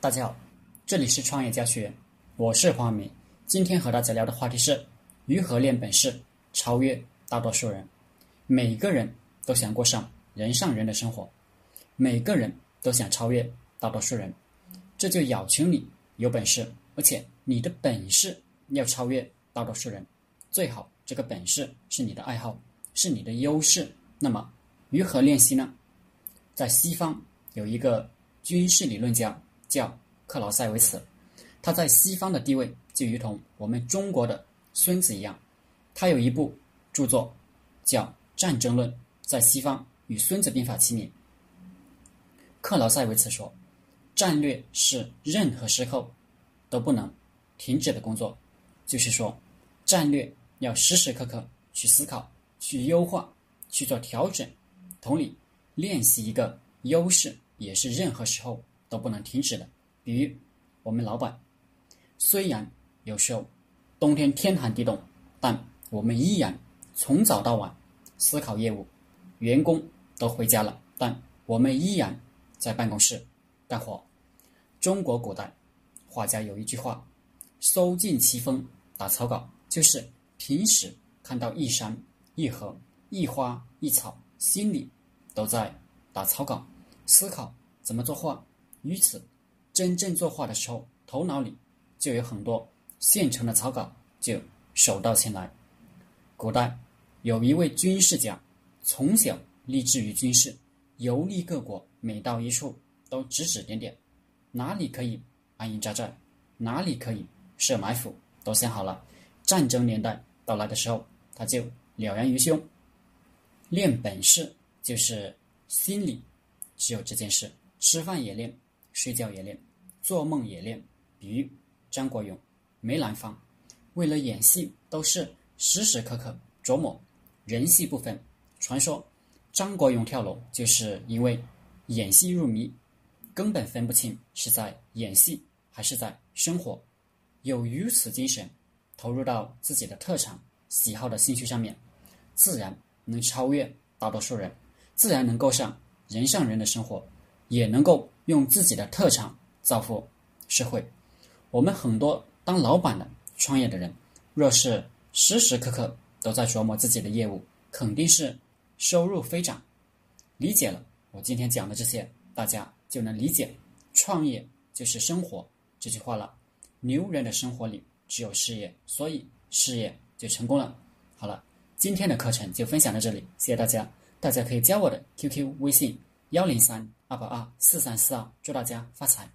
大家好，这里是创业家学院，我是黄明。今天和大家聊的话题是如何练本事，超越大多数人。每个人都想过上人上人的生活，每个人都想超越大多数人，这就要求你有本事，而且你的本事要超越大多数人。最好这个本事是你的爱好，是你的优势。那么如何练习呢？在西方有一个军事理论家。叫克劳塞维茨，他在西方的地位就如同我们中国的孙子一样。他有一部著作叫《战争论》，在西方与《孙子兵法》齐名。克劳塞维茨说：“战略是任何时候都不能停止的工作，就是说，战略要时时刻刻去思考、去优化、去做调整。同理，练习一个优势也是任何时候。”都不能停止的，比如我们老板，虽然有时候冬天天寒地冻，但我们依然从早到晚思考业务，员工都回家了，但我们依然在办公室干活。中国古代画家有一句话：“收尽奇峰，打草稿。”就是平时看到一山一河一花一草，心里都在打草稿，思考怎么作画。于此，真正作画的时候，头脑里就有很多现成的草稿，就手到擒来。古代有一位军事家，从小立志于军事，游历各国，每到一处都指指点点，哪里可以安营扎寨，哪里可以设埋伏，都想好了。战争年代到来的时候，他就了然于胸。练本事就是心里只有这件事，吃饭也练。睡觉也练，做梦也练。比喻张国荣、梅兰芳，为了演戏都是时时刻刻琢磨，人戏不分。传说张国荣跳楼就是因为演戏入迷，根本分不清是在演戏还是在生活。有如此精神，投入到自己的特长、喜好的兴趣上面，自然能超越大多数人，自然能够上人上人的生活。也能够用自己的特长造福社会。我们很多当老板的、创业的人，若是时时刻刻都在琢磨自己的业务，肯定是收入飞涨。理解了我今天讲的这些，大家就能理解“创业就是生活”这句话了。牛人的生活里只有事业，所以事业就成功了。好了，今天的课程就分享到这里，谢谢大家。大家可以加我的 QQ 微信幺零三。二八二四三四二，祝大家发财！